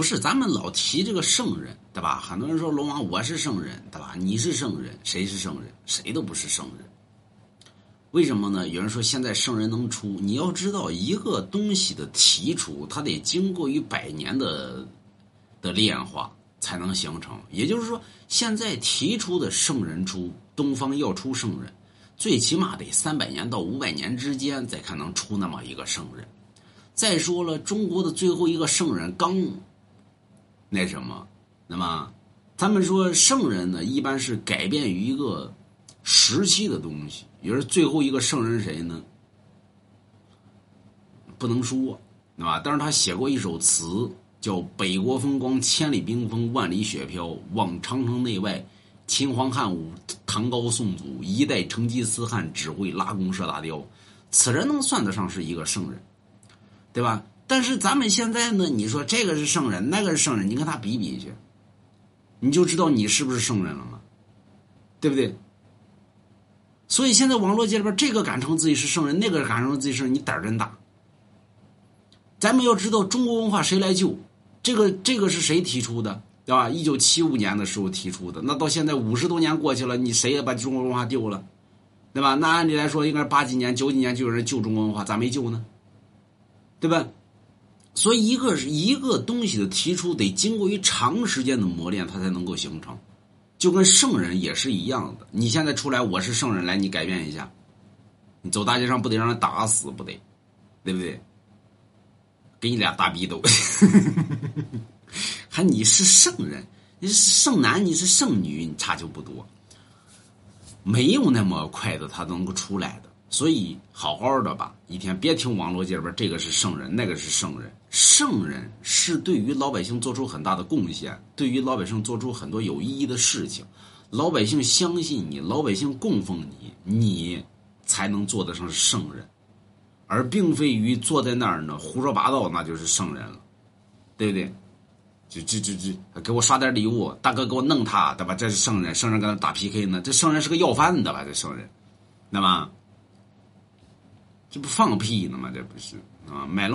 不是咱们老提这个圣人，对吧？很多人说龙王我是圣人，对吧？你是圣人，谁是圣人？谁都不是圣人。为什么呢？有人说现在圣人能出，你要知道一个东西的提出，它得经过于百年的的炼化才能形成。也就是说，现在提出的圣人出，东方要出圣人，最起码得三百年到五百年之间，才可能出那么一个圣人。再说了，中国的最后一个圣人刚。那什么，那么，咱们说圣人呢，一般是改变于一个时期的东西。也是最后一个圣人谁呢？不能说，对吧？但是他写过一首词，叫《北国风光，千里冰封，万里雪飘。望长城内外，秦皇汉武，唐高宋祖，一代成吉思汗，只会拉弓射大雕。此人能算得上是一个圣人，对吧？但是咱们现在呢？你说这个是圣人，那个是圣人，你跟他比比去，你就知道你是不是圣人了吗？对不对？所以现在网络界里边，这个敢称自己是圣人，那个敢称自己是圣人，你胆儿真大。咱们要知道中国文化谁来救？这个这个是谁提出的？对吧？一九七五年的时候提出的，那到现在五十多年过去了，你谁也把中国文化丢了，对吧？那按理来说，应该八几年、九几年就有人救中国文化，咋没救呢？对吧？所以，一个是一个东西的提出，得经过于长时间的磨练，它才能够形成。就跟圣人也是一样的。你现在出来，我是圣人，来你改变一下，你走大街上不得让人打死，不得，对不对？给你俩大逼斗，还你是圣人，你是圣男，你是圣女，你差就不多，没有那么快的他能够出来的。所以，好好的吧，一天别听网络界边这个是圣人，那个是圣人。圣人是对于老百姓做出很大的贡献，对于老百姓做出很多有意义的事情。老百姓相信你，老百姓供奉你，你才能做得上圣人，而并非于坐在那儿呢胡说八道，那就是圣人了，对不对？就就就就给我刷点礼物，大哥给我弄他，对吧？这是圣人，圣人跟他打 PK 呢，这圣人是个要饭的吧？这圣人，那么。这不放屁呢吗？这不是啊，买了。